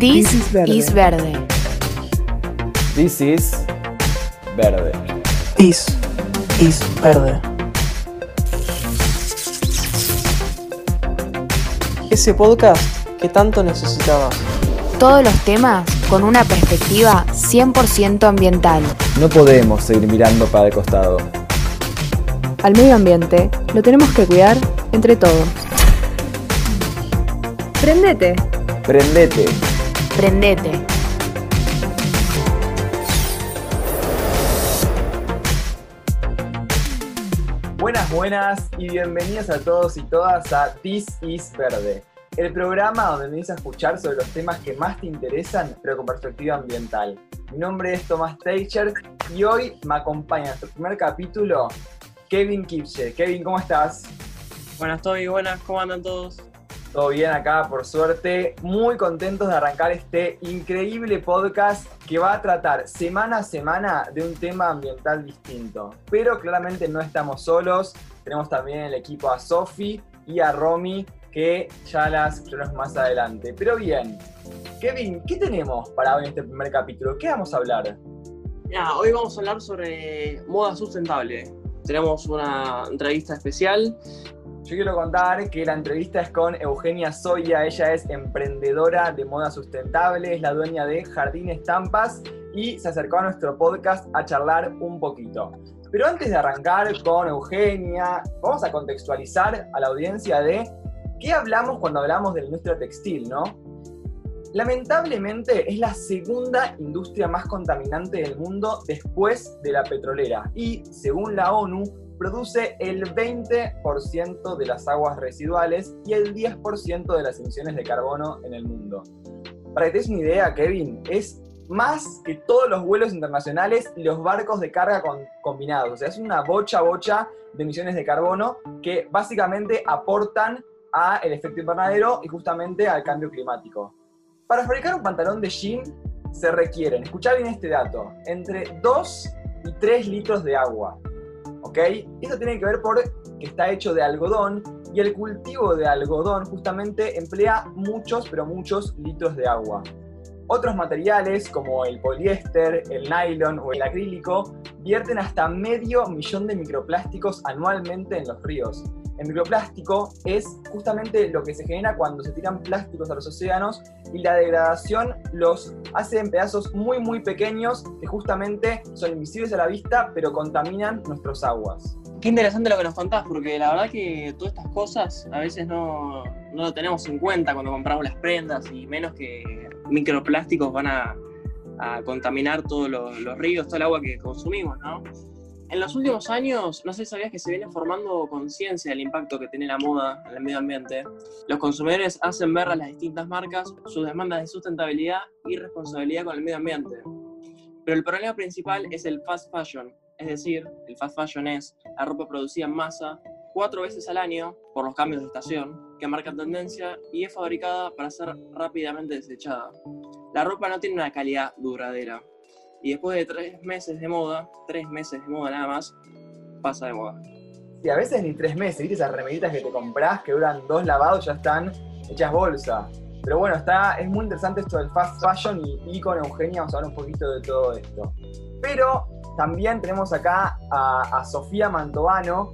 This, is verde. This is verde. This is verde. This is verde. Ese podcast que tanto necesitabas. Todos los temas con una perspectiva 100% ambiental. No podemos seguir mirando para el costado. Al medio ambiente lo tenemos que cuidar entre todos. Prendete. Prendete. Prendete. Buenas, buenas y bienvenidos a todos y todas a This is Verde, el programa donde venís a escuchar sobre los temas que más te interesan, pero con perspectiva ambiental. Mi nombre es Tomás Teicher y hoy me acompaña en nuestro primer capítulo Kevin Kipche. Kevin, ¿cómo estás? Buenas, Toby, buenas, ¿cómo andan todos? Todo bien acá, por suerte. Muy contentos de arrancar este increíble podcast que va a tratar semana a semana de un tema ambiental distinto. Pero claramente no estamos solos. Tenemos también el equipo a Sofi y a Romy que ya las escucharemos más adelante. Pero bien, Kevin, ¿qué tenemos para hoy en este primer capítulo? ¿Qué vamos a hablar? Hoy vamos a hablar sobre moda sustentable. Tenemos una entrevista especial yo quiero contar que la entrevista es con Eugenia Soya, ella es emprendedora de moda sustentable, es la dueña de Jardín Estampas y se acercó a nuestro podcast a charlar un poquito. Pero antes de arrancar con Eugenia, vamos a contextualizar a la audiencia de qué hablamos cuando hablamos de la industria textil, ¿no? Lamentablemente es la segunda industria más contaminante del mundo después de la petrolera y, según la ONU, produce el 20% de las aguas residuales y el 10% de las emisiones de carbono en el mundo. Para que te des una idea, Kevin, es más que todos los vuelos internacionales y los barcos de carga combinados. O sea, es una bocha bocha de emisiones de carbono que básicamente aportan al efecto invernadero y justamente al cambio climático. Para fabricar un pantalón de jean se requieren, escuchad bien este dato, entre 2 y 3 litros de agua. ¿Ok? Tiene que ver por que está hecho de algodón y el cultivo de algodón justamente emplea muchos, pero muchos litros de agua. Otros materiales como el poliéster, el nylon o el acrílico vierten hasta medio millón de microplásticos anualmente en los ríos. El microplástico es justamente lo que se genera cuando se tiran plásticos a los océanos y la degradación los hace en pedazos muy muy pequeños que justamente son invisibles a la vista pero contaminan nuestras aguas. Qué interesante lo que nos contás porque la verdad que todas estas cosas a veces no, no lo tenemos en cuenta cuando compramos las prendas y menos que microplásticos van a, a contaminar todos los, los ríos, todo el agua que consumimos, ¿no? En los últimos años, no sé si sabías que se viene formando conciencia del impacto que tiene la moda en el medio ambiente. Los consumidores hacen ver a las distintas marcas sus demandas de sustentabilidad y responsabilidad con el medio ambiente. Pero el problema principal es el fast fashion, es decir, el fast fashion es la ropa producida en masa cuatro veces al año por los cambios de estación, que marcan tendencia y es fabricada para ser rápidamente desechada. La ropa no tiene una calidad duradera y después de tres meses de moda, tres meses de moda nada más, pasa de moda. Y a veces ni tres meses, ¿viste? Esas remeditas que te compras que duran dos lavados ya están hechas bolsa. Pero bueno, está, es muy interesante esto del fast fashion y, con Eugenia vamos a hablar un poquito de todo esto. Pero también tenemos acá a, Sofía Mantovano,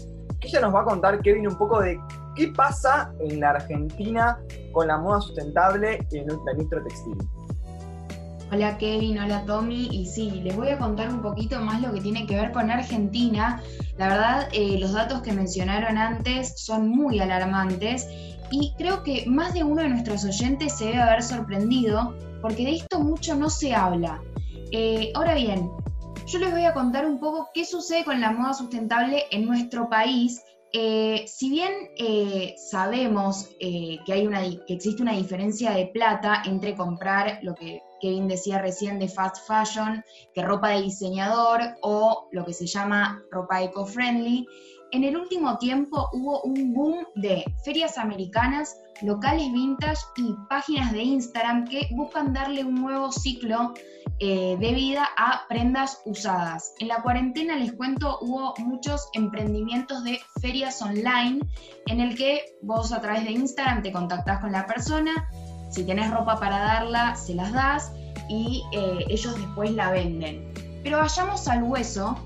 ella nos va a contar, Kevin, un poco de qué pasa en la Argentina con la moda sustentable y en la industria textil. Hola Kevin, hola Tommy, y sí, les voy a contar un poquito más lo que tiene que ver con Argentina. La verdad, eh, los datos que mencionaron antes son muy alarmantes y creo que más de uno de nuestros oyentes se debe haber sorprendido porque de esto mucho no se habla. Eh, ahora bien, yo les voy a contar un poco qué sucede con la moda sustentable en nuestro país eh, si bien sabemos que, hay una, que existe una diferencia de plata entre comprar lo que Kevin decía recién de fast fashion, que ropa de diseñador o lo que se llama ropa eco-friendly. En el último tiempo hubo un boom de ferias americanas, locales vintage y páginas de Instagram que buscan darle un nuevo ciclo eh, de vida a prendas usadas. En la cuarentena, les cuento, hubo muchos emprendimientos de ferias online en el que vos a través de Instagram te contactás con la persona, si tenés ropa para darla, se las das y eh, ellos después la venden. Pero vayamos al hueso,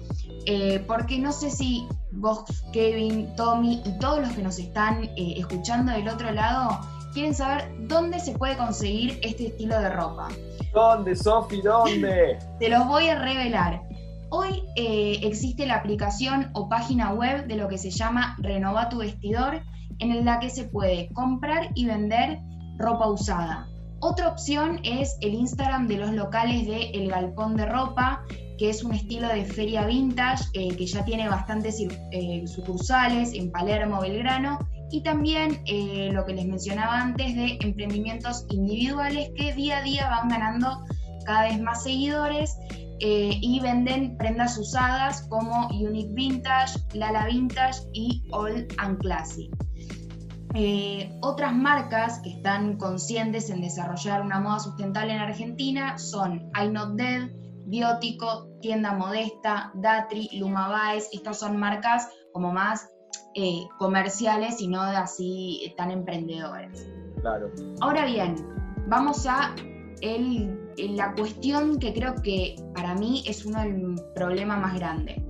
eh, porque no sé si vos, Kevin, Tommy y todos los que nos están eh, escuchando del otro lado quieren saber dónde se puede conseguir este estilo de ropa. ¿Dónde, Sofi? ¿Dónde? Te los voy a revelar. Hoy existe la aplicación o página web de lo que se llama Renova tu vestidor, en la que se puede comprar y vender ropa usada. Otra opción es el Instagram de los locales de El Galpón de Ropa, que es un estilo de feria vintage eh, que ya tiene bastantes eh, sucursales en Palermo, Belgrano, y también eh, lo que les mencionaba antes de emprendimientos individuales que día a día van ganando cada vez más seguidores y venden prendas usadas como Unique Vintage, Lala Vintage y All and Classy. Otras marcas que están conscientes en desarrollar una moda sustentable en Argentina son I Not Dead, Biótico, Tienda Modesta, Datri, Luma Baez. Estas son marcas como más eh, comerciales y no así tan emprendedores. Claro. Ahora bien, vamos a la cuestión que creo que para mí es uno del problemas más grandes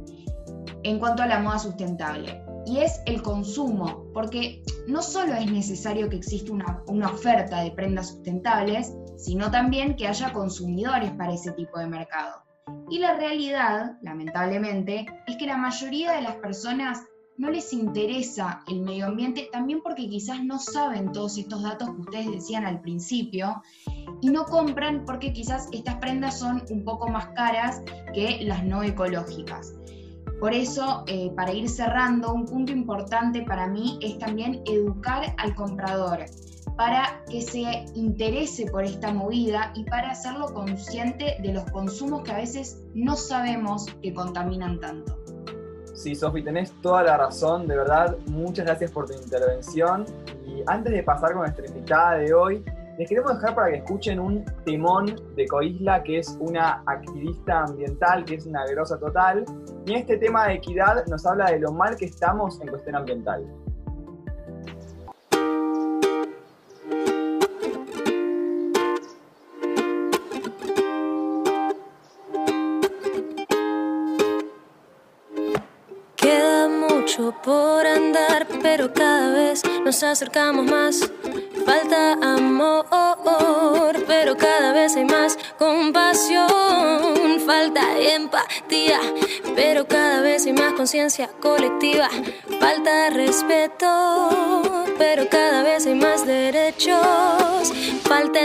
en cuanto a la moda sustentable y es el consumo, porque no solo es necesario que exista una, una, oferta de prendas sustentables, sino también que haya consumidores para ese tipo de mercado. Y la realidad, lamentablemente, es que la mayoría de las personas no les interesa el medio ambiente, también porque quizás no saben todos estos datos que ustedes decían al principio, y no compran porque quizás estas prendas son un poco más caras que las no ecológicas. Por eso, eh, para ir cerrando, un punto importante para mí es también educar al comprador para que se interese por esta movida y para hacerlo consciente de los consumos que a veces no sabemos que contaminan tanto. Sí, Sofi, tenés toda la razón, de verdad, muchas gracias por tu intervención. Y antes de pasar con nuestra invitada de hoy, les queremos dejar para que escuchen un temón de Coisla, que es una activista ambiental, que es una grosa total. Y este tema de equidad nos habla de lo mal que estamos en cuestión ambiental. Por andar, pero cada vez nos acercamos más. Falta amor, pero cada vez hay más compasión, falta empatía, pero cada vez hay más conciencia colectiva, falta respeto, pero cada vez hay más derechos,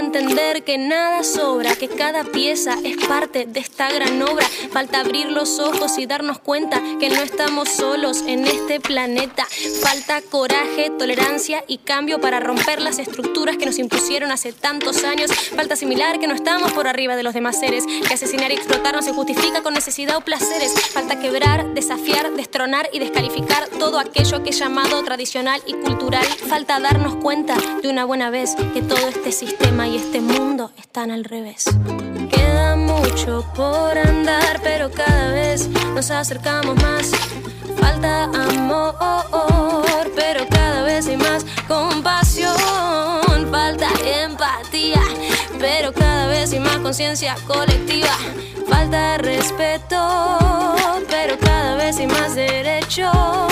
entender que nada sobra, que cada pieza es parte de esta gran obra, falta abrir los ojos y darnos cuenta que no estamos solos en este planeta, falta coraje, tolerancia y cambio para romper las estructuras que nos impusieron hace tantos años. Falta similar que no estamos por arriba de los demás seres, que asesinar y explotar no se justifica con necesidad o placeres. Falta quebrar, desafiar, destronar y descalificar todo aquello que es llamado tradicional y cultural. Falta darnos cuenta de una buena vez que todo este sistema y este mundo están al revés. Queda mucho por andar, pero cada vez nos acercamos más. Falta amor, pero cada vez hay más compasión. Falta empatía, pero cada vez hay más conciencia colectiva. Falta respeto, pero cada vez hay más derechos.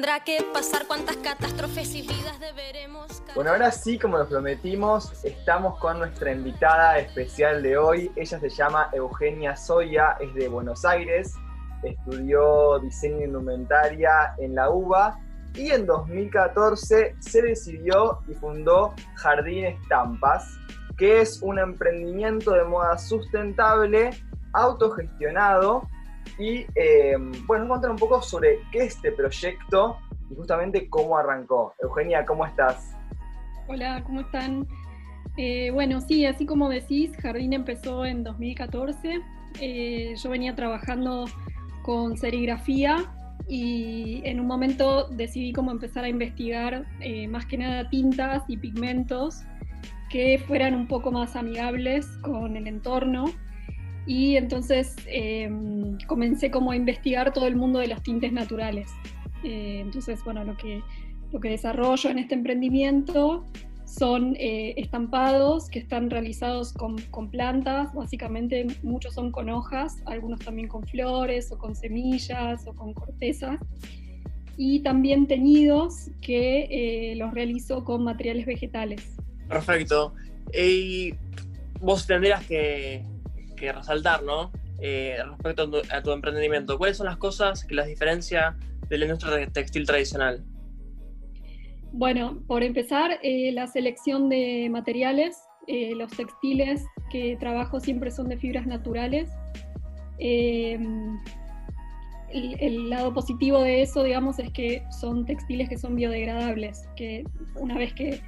¿Cuánto tiempo tendrá que pasar? ¿Cuántas catástrofes y vidas deberemos? Bueno, ahora sí, como lo prometimos, estamos con nuestra invitada especial de hoy. Ella se llama Eugenia Soya, es de Buenos Aires estudió diseño indumentaria en la UBA y en 2014 se decidió y fundó Jardín Estampas, que es un emprendimiento de moda sustentable, autogestionado y eh, bueno, contar un poco sobre qué es este proyecto y justamente cómo arrancó. Eugenia, ¿cómo estás? Hola, ¿cómo están? Eh, bueno, sí, así como decís, Jardín empezó en 2014. Eh, yo venía trabajando con serigrafía y en un momento decidí como empezar a investigar más que nada tintas y pigmentos que fueran un poco más amigables con el entorno y entonces em, comencé como a investigar todo el mundo de los tintes naturales. Eh, entonces, bueno, lo que, lo que desarrollo en este emprendimiento son eh, estampados que están realizados con, con, plantas, básicamente muchos son con hojas, algunos también con flores o con semillas o con cortezas, y también teñidos que eh, los realizo con materiales vegetales. Perfecto. Y vos tendrías que, que resaltar. Eh, respecto a tu, emprendimiento, ¿cuáles son las cosas que las diferencia de la industria textil tradicional? Bueno, por empezar, eh, la selección de materiales. Eh, los textiles que trabajo siempre son de fibras naturales. Eh, el, el, lado positivo de eso, digamos, es que son textiles que son biodegradables, que una vez que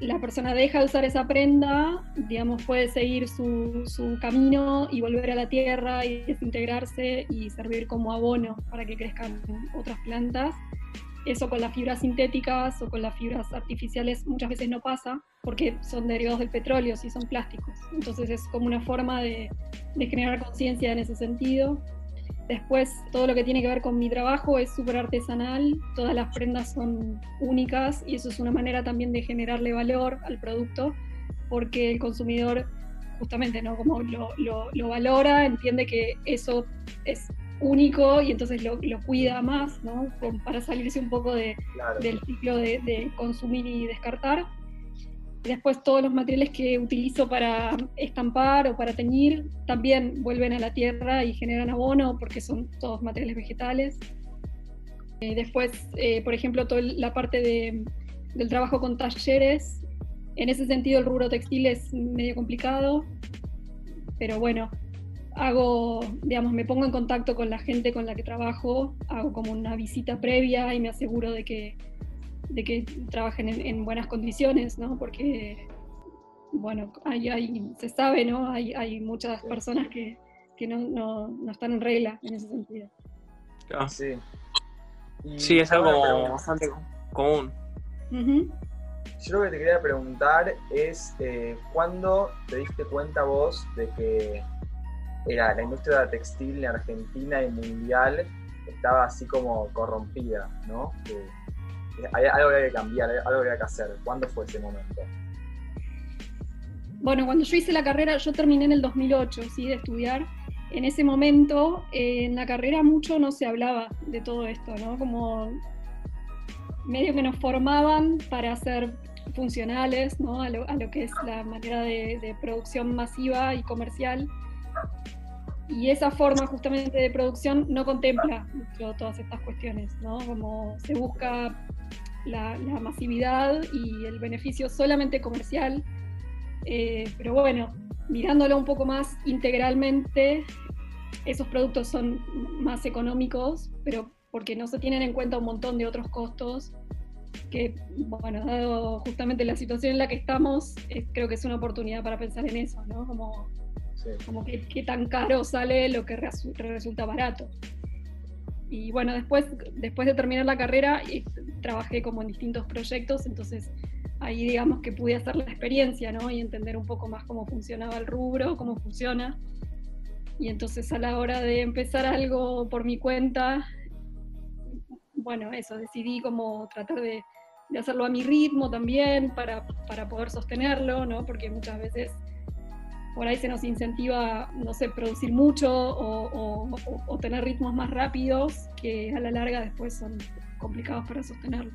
la persona deja de usar esa prenda, digamos, puede seguir su, su, camino y volver a la tierra y desintegrarse y servir como abono para que crezcan otras plantas. Eso con las fibras sintéticas o con las fibras artificiales muchas veces no pasa porque son derivados del petróleo, si son plásticos. Entonces es como una forma de, de generar conciencia en ese sentido. Después, todo lo que tiene que ver con mi trabajo es súper artesanal, todas las prendas son únicas y eso es una manera también de generarle valor al producto, porque el consumidor justamente no como lo, lo, lo valora, entiende que eso es único y entonces lo, lo cuida más, ¿no? para salirse un poco de, claro. del ciclo de, de consumir y descartar. Después todos los materiales que utilizo para estampar o para teñir también vuelven a la tierra y generan abono porque son todos materiales vegetales. Eh, después, eh, por ejemplo, toda la parte de, del trabajo con talleres. En ese sentido el rubro textil es medio complicado, pero bueno, hago, digamos, me pongo en contacto con la gente con la que trabajo, hago como una visita previa y me aseguro de que de que trabajen en, en buenas condiciones, ¿no? Porque, bueno, hay, hay, se sabe, ¿no? Hay, hay muchas personas que, que no, no, no, están en regla en ese sentido. Ah. Sí. sí, es algo bastante común. Uh -huh. Yo lo que te quería preguntar es, eh, ¿cuándo te diste cuenta vos de que era la industria textil en Argentina y mundial estaba así como corrompida, ¿no? Que, hay algo que hay que cambiar, algo que hay que hacer. ¿Cuándo fue ese momento? Bueno, cuando yo hice la carrera, yo terminé en el 2008, ¿sí? De estudiar. En ese momento, eh, en la carrera mucho no se hablaba de todo esto, ¿no? Como medio que nos formaban para ser funcionales, ¿no? A lo, a lo que es la manera de, de producción masiva y comercial. Y esa forma justamente de producción no contempla mucho todas estas cuestiones, ¿no? Como se busca la, la masividad y el beneficio solamente comercial. Eh, pero bueno, mirándolo un poco más integralmente, esos productos son más económicos, pero porque no se tienen en cuenta un montón de otros costos que, bueno, dado justamente la situación en la que estamos, eh, creo que es una oportunidad para pensar en eso, ¿no? Como Sí. Como que tan caro sale lo que resu resulta barato. Y bueno, después, después de terminar la carrera, trabajé como en distintos proyectos, entonces ahí digamos que pude hacer la experiencia, ¿no? Y entender un poco más cómo funcionaba el rubro, cómo funciona. Y entonces a la hora de empezar algo por mi cuenta, bueno, eso, decidí como tratar de, de hacerlo a mi ritmo también para, para poder sostenerlo, ¿no? Porque muchas veces por ahí se nos incentiva, no sé, producir mucho o, o, o, tener ritmos más rápidos que a la larga después son complicados para sostenerlo.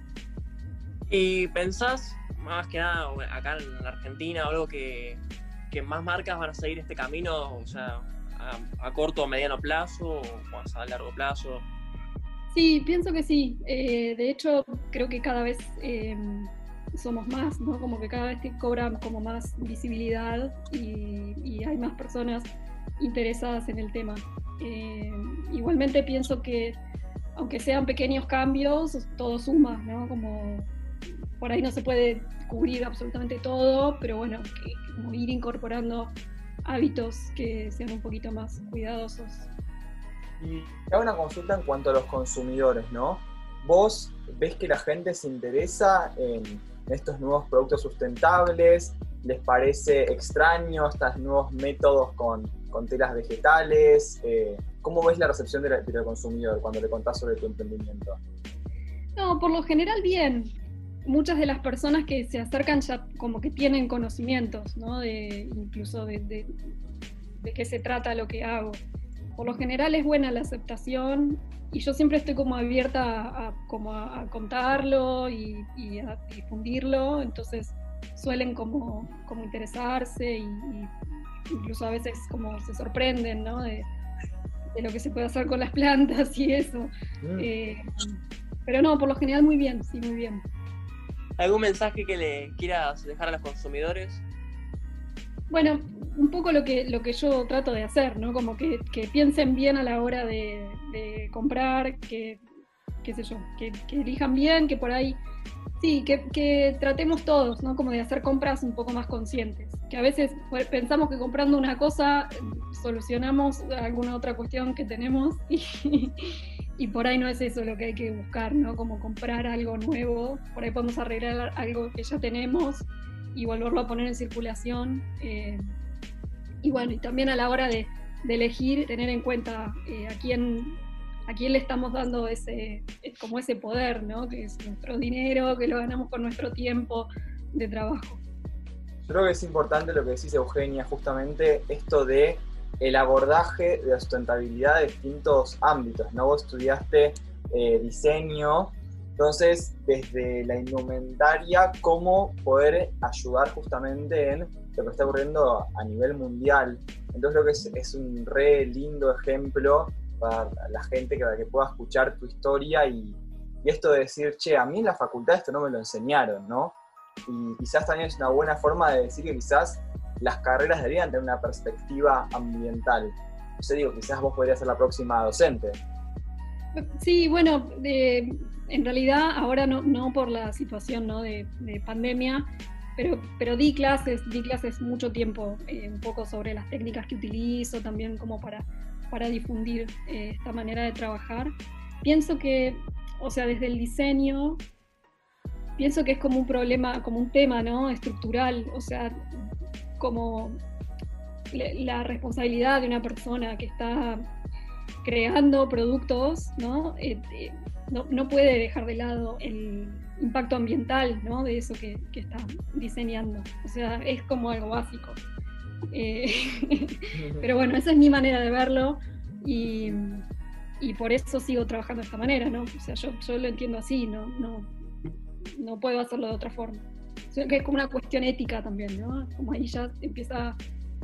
¿Y pensás, más que nada, acá en la Argentina, algo que, que más marcas van a seguir este camino, o sea, a, a corto o mediano plazo o a largo plazo? Sí, pienso que sí. Eh, de hecho, creo que cada vez... Eh, somos más, ¿no? Como que cada vez te cobran como más visibilidad y, hay más personas interesadas en el tema. Eh, igualmente pienso que aunque sean pequeños cambios, todo suma, ¿no? Como por ahí no se puede cubrir absolutamente todo, pero bueno, que, como ir incorporando hábitos que sean un poquito más cuidadosos. Y hago una consulta en cuanto a los consumidores, ¿no? ¿Vos ves que la gente se interesa en estos nuevos productos sustentables? ¿Les parece extraño estos nuevos métodos con, con telas vegetales? Eh, ¿Cómo ves la recepción del, consumidor cuando le contás sobre tu emprendimiento? No, por lo general bien. muchas de las personas que se acercan ya como que tienen conocimientos, ¿no? De, incluso de, de qué se trata lo que hago. Por lo general es buena la aceptación y yo siempre estoy como abierta a, como a, contarlo y, y, a difundirlo, entonces suelen como, como interesarse y, y, incluso a veces como se sorprenden, ¿no? De, de, lo que se puede hacer con las plantas y eso. Mm. Eh, pero no, por lo general muy bien, sí, muy bien. ¿Algún mensaje que le quieras dejar a los consumidores? Bueno, un poco lo que, lo que yo trato de hacer, ¿no? Como que, que piensen bien a la hora de, comprar, que, qué sé yo, que, que, elijan bien, que por ahí, sí, que, que, tratemos todos, ¿no? Como de hacer compras un poco más conscientes. Que a veces pensamos que comprando una cosa solucionamos alguna otra cuestión que tenemos y, y por ahí no es eso lo que hay que buscar, ¿no? Como comprar algo nuevo, por ahí podemos arreglar algo que ya tenemos y volverlo a poner en circulación. Eh, y bueno, y también a la hora de, elegir, tener en cuenta eh, a quién a quién le estamos dando ese, como ese poder, ¿no? Que es nuestro dinero, que lo ganamos con nuestro tiempo de trabajo. Yo creo que es importante lo que decís Eugenia, justamente esto de el abordaje de la sustentabilidad de distintos ámbitos, ¿no? Vos estudiaste eh, diseño, entonces desde la indumentaria, cómo poder ayudar justamente en lo que está ocurriendo a nivel mundial. Entonces creo que es, un re lindo ejemplo para la gente que, pueda escuchar tu historia y, esto de decir, che, a mí en la facultad esto no me lo enseñaron, ¿no? Y quizás también es una buena forma de decir que quizás las carreras deberían tener una perspectiva ambiental. O sea, digo, quizás vos podrías ser la próxima docente. Sí, bueno, en realidad ahora no, no por la situación ¿no? de, de pandemia, pero, pero di clases, di clases mucho tiempo, eh, un poco sobre las técnicas que utilizo, también como para, para difundir eh, esta manera de trabajar. Pienso que, o sea, desde el diseño, pienso que es como un problema, como un tema, ¿no? Estructural, o sea, como la responsabilidad de una persona que está creando productos, ¿no? Eh, eh, no, no, puede dejar de lado el impacto ambiental ¿no? de eso que, que está diseñando. O sea, es como algo básico. Eh, pero bueno, esa es mi manera de verlo y, y, por eso sigo trabajando de esta manera, ¿no? O sea, yo, yo lo entiendo así, no, no, no puedo hacerlo de otra forma. O sea, que es como una cuestión ética también, ¿no? Como ahí ya empieza,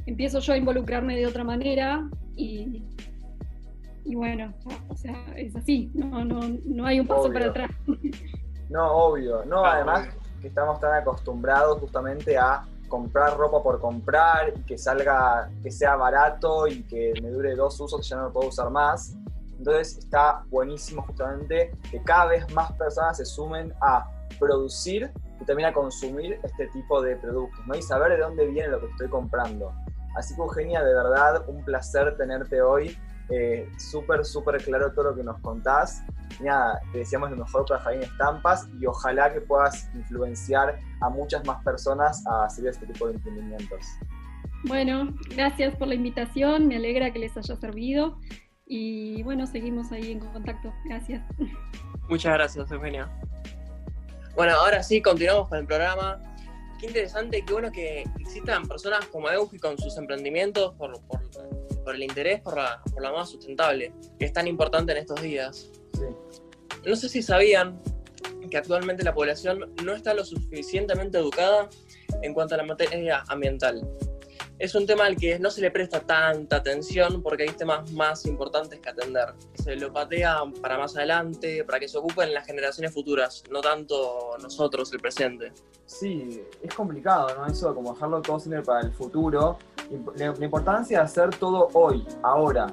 empiezo yo a involucrarme de otra manera y, y bueno, o sea, es así, no, no, no hay un paso obvio. para atrás. No, obvio, no, además que estamos tan acostumbrados justamente a comprar ropa por comprar y que salga, que sea barato y que me dure dos usos y ya no lo puedo usar más. Entonces está buenísimo justamente que cada vez más personas se sumen a producir y también a consumir este tipo de productos, ¿no? Y saber de dónde viene lo que estoy comprando. Así que Eugenia, de verdad, un placer tenerte hoy eh, súper, súper claro todo lo que nos contás. Nada, te deseamos lo mejor para Javier Estampas y ojalá que puedas influenciar a muchas más personas a hacer este tipo de emprendimientos. Bueno, gracias por la invitación, me alegra que les haya servido y bueno, seguimos ahí en contacto. Gracias. Muchas gracias, Eugenia. Bueno, ahora sí, continuamos con el programa. Qué interesante, qué bueno que existan personas como Eugi con sus emprendimientos por, por por el interés por la, por la moda sustentable, que es tan importante en estos días. Sí. No sé si sabían que actualmente la población no está lo suficientemente educada en cuanto a la materia ambiental. Es un tema al que no se le presta tanta atención porque hay temas más importantes que atender. Se lo patea para más adelante, para que se ocupen las generaciones futuras, no tanto nosotros, el presente. Sí, es complicado, ¿no? Eso, como dejarlo todo siempre para el futuro la, importancia de hacer todo hoy, ahora.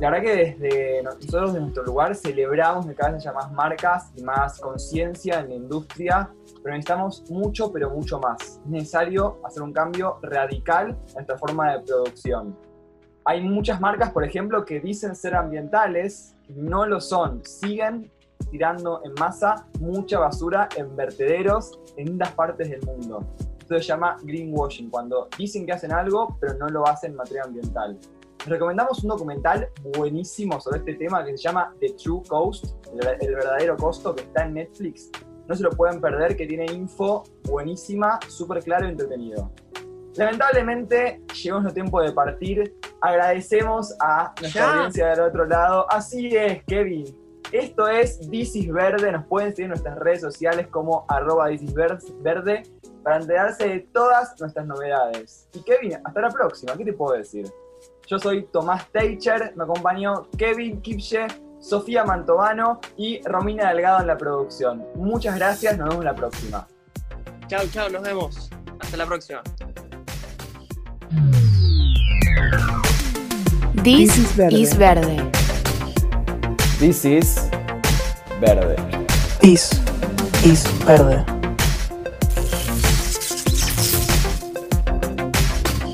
La verdad que desde nosotros, de nuestro lugar, celebramos que cada vez haya más marcas y más conciencia en la industria, pero necesitamos mucho, pero mucho más. Es necesario hacer un cambio radical en nuestra forma de producción. Hay muchas marcas, por ejemplo, que dicen ser ambientales, no lo son. Siguen tirando en masa mucha basura en vertederos en distintas partes del mundo. Esto se llama greenwashing, cuando dicen que hacen algo, pero no lo hacen en materia ambiental. Les recomendamos un documental buenísimo sobre este tema que se llama The True Cost, el, el verdadero costo, que está en Netflix. no se lo pueden perder, que tiene info buenísima, súper claro y entretenido. Lamentablemente llegó nuestro tiempo de partir. Agradecemos a nuestra Ya. audiencia del otro lado. Así es, Kevin. Esto es This is Verde. Nos pueden seguir en nuestras redes sociales como arroba Verde para enterarse de todas nuestras novedades. Y Kevin, hasta la próxima. ¿Qué te puedo decir? Yo soy Tomás Teicher, me acompañó Kevin Kipche, Sofía Mantovano y Romina Delgado en la producción. Muchas gracias, nos vemos la próxima. Chao, chao, nos vemos. Hasta la próxima. This, This is verde. is verde. This is Verde. This is verde.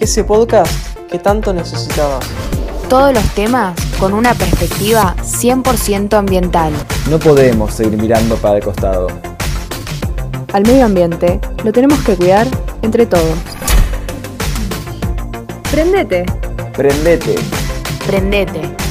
Ese podcast que tanto necesitabas. Todos los temas con una perspectiva 100% ambiental. No podemos seguir mirando para el costado. Al medio ambiente lo tenemos que cuidar entre todos. Prendete. Prendete. Prendete.